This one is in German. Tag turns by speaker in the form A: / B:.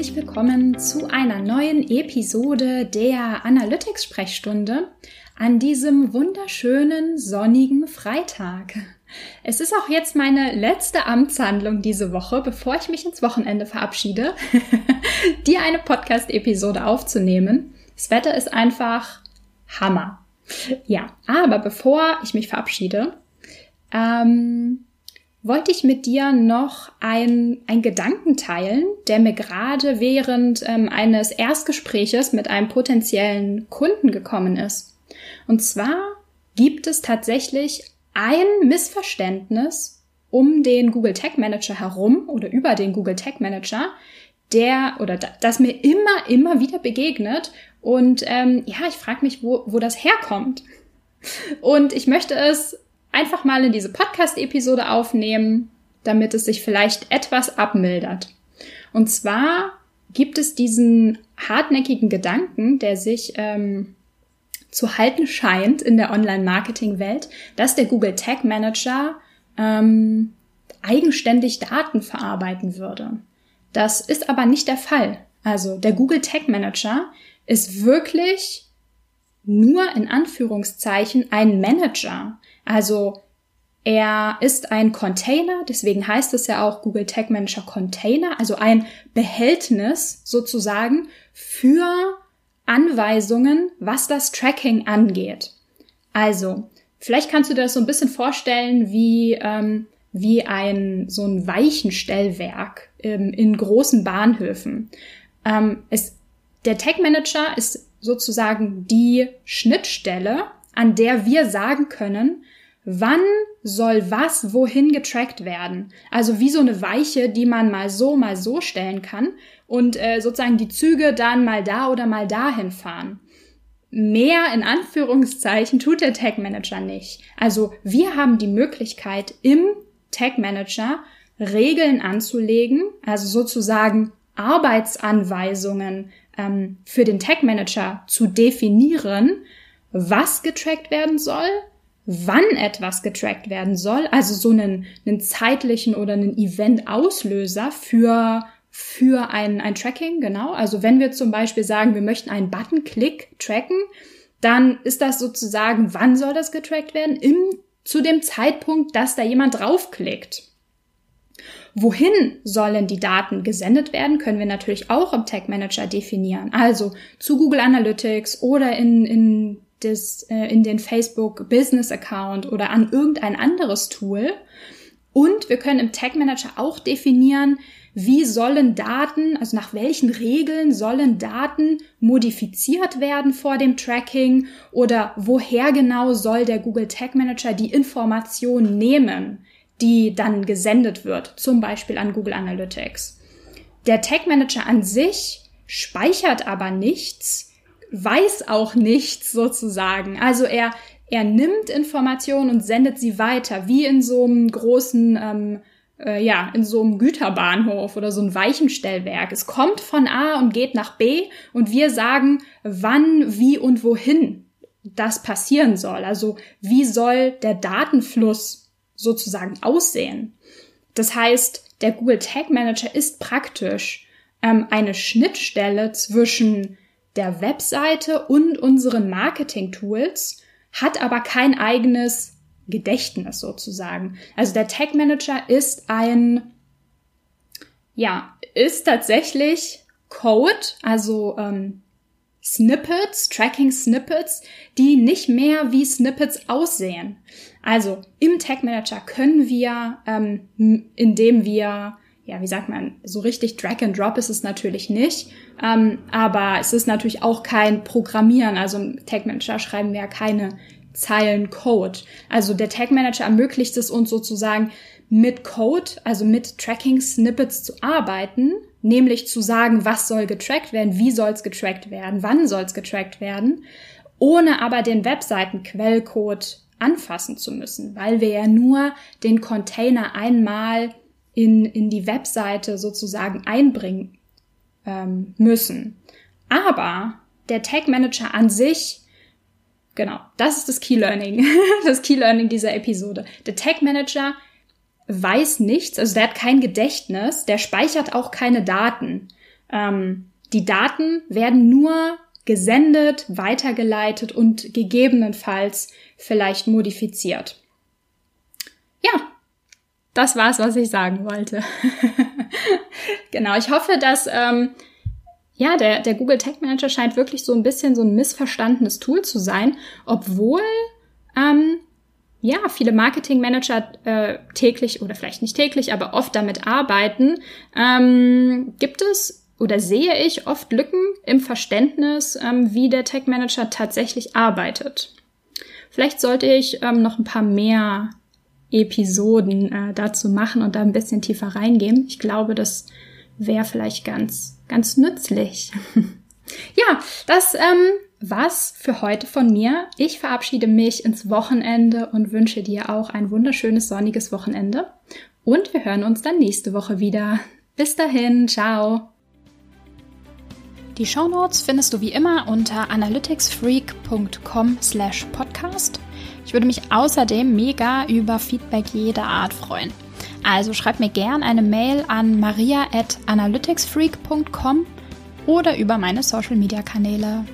A: herzlich willkommen zu einer neuen Episode der Analytics-Sprechstunde an diesem wunderschönen sonnigen Freitag. Es ist auch jetzt meine letzte Amtshandlung diese Woche, bevor ich mich ins Wochenende verabschiede, dir eine Podcast-Episode aufzunehmen. Das Wetter ist einfach Hammer. Ja, aber bevor ich mich verabschiede, ähm, wollte ich mit dir noch ein, ein Gedanken teilen, der mir gerade während ähm, eines Erstgespräches mit einem potenziellen Kunden gekommen ist. Und zwar gibt es tatsächlich ein Missverständnis um den Google Tag Manager herum oder über den Google Tag Manager, der oder das mir immer, immer wieder begegnet. Und ähm, ja, ich frage mich, wo, wo das herkommt. Und ich möchte es einfach mal in diese Podcast-Episode aufnehmen, damit es sich vielleicht etwas abmildert. Und zwar gibt es diesen hartnäckigen Gedanken, der sich ähm, zu halten scheint in der Online-Marketing-Welt, dass der Google Tag Manager ähm, eigenständig Daten verarbeiten würde. Das ist aber nicht der Fall. Also der Google Tag Manager ist wirklich nur in Anführungszeichen ein Manager. Also er ist ein Container, deswegen heißt es ja auch Google Tag Manager Container, also ein Behältnis sozusagen für Anweisungen, was das Tracking angeht. Also, vielleicht kannst du dir das so ein bisschen vorstellen wie, ähm, wie ein, so ein Weichenstellwerk ähm, in großen Bahnhöfen. Ähm, es, der Tag Manager ist sozusagen die Schnittstelle, an der wir sagen können, wann soll was wohin getrackt werden. Also wie so eine Weiche, die man mal so, mal so stellen kann und äh, sozusagen die Züge dann mal da oder mal dahin fahren. Mehr in Anführungszeichen tut der Tag Manager nicht. Also wir haben die Möglichkeit im Tag Manager Regeln anzulegen, also sozusagen Arbeitsanweisungen ähm, für den Tag Manager zu definieren, was getrackt werden soll, wann etwas getrackt werden soll, also so einen, einen zeitlichen oder einen Event-Auslöser für für ein, ein Tracking, genau. Also wenn wir zum Beispiel sagen, wir möchten einen Button-Click tracken, dann ist das sozusagen, wann soll das getrackt werden? Im, zu dem Zeitpunkt, dass da jemand draufklickt. Wohin sollen die Daten gesendet werden, können wir natürlich auch im Tag Manager definieren. Also zu Google Analytics oder in, in das, äh, in den Facebook Business Account oder an irgendein anderes Tool. Und wir können im Tag Manager auch definieren, wie sollen Daten, also nach welchen Regeln sollen Daten modifiziert werden vor dem Tracking oder woher genau soll der Google Tag Manager die Information nehmen, die dann gesendet wird, zum Beispiel an Google Analytics. Der Tag Manager an sich speichert aber nichts, weiß auch nichts sozusagen. Also er, er nimmt Informationen und sendet sie weiter, wie in so einem großen, ähm, äh, ja, in so einem Güterbahnhof oder so ein Weichenstellwerk. Es kommt von A und geht nach B und wir sagen, wann, wie und wohin das passieren soll. Also wie soll der Datenfluss sozusagen aussehen. Das heißt, der Google Tag Manager ist praktisch ähm, eine Schnittstelle zwischen der Webseite und unseren Marketing-Tools, hat aber kein eigenes Gedächtnis sozusagen. Also der Tag Manager ist ein, ja, ist tatsächlich Code, also ähm, Snippets, Tracking Snippets, die nicht mehr wie Snippets aussehen. Also im Tag Manager können wir, ähm, indem wir ja, wie sagt man, so richtig Drag and Drop ist es natürlich nicht. Ähm, aber es ist natürlich auch kein Programmieren. Also im Tag Manager schreiben wir ja keine Zeilen Code. Also der Tag Manager ermöglicht es uns sozusagen mit Code, also mit Tracking Snippets zu arbeiten, nämlich zu sagen, was soll getrackt werden, wie soll es getrackt werden, wann soll es getrackt werden, ohne aber den Webseiten-Quellcode anfassen zu müssen, weil wir ja nur den Container einmal in, in die Webseite sozusagen einbringen ähm, müssen. Aber der Tag Manager an sich, genau, das ist das Key Learning, das Key Learning dieser Episode. Der Tag Manager weiß nichts, also der hat kein Gedächtnis, der speichert auch keine Daten. Ähm, die Daten werden nur gesendet, weitergeleitet und gegebenenfalls vielleicht modifiziert. Ja, das war's, was ich sagen wollte. genau, ich hoffe, dass ähm, ja der, der Google Tag Manager scheint wirklich so ein bisschen so ein missverstandenes Tool zu sein, obwohl ähm, ja viele Marketing Manager äh, täglich oder vielleicht nicht täglich, aber oft damit arbeiten, ähm, gibt es oder sehe ich oft Lücken im Verständnis, ähm, wie der Tech Manager tatsächlich arbeitet. Vielleicht sollte ich ähm, noch ein paar mehr Episoden äh, dazu machen und da ein bisschen tiefer reingehen. Ich glaube, das wäre vielleicht ganz, ganz nützlich. ja, das ähm, war's für heute von mir. Ich verabschiede mich ins Wochenende und wünsche dir auch ein wunderschönes sonniges Wochenende. Und wir hören uns dann nächste Woche wieder. Bis dahin, ciao. Die Shownotes findest du wie immer unter analyticsfreak.com slash podcast. Ich würde mich außerdem mega über Feedback jeder Art freuen. Also schreib mir gern eine Mail an maria at analyticsfreak.com oder über meine Social Media Kanäle.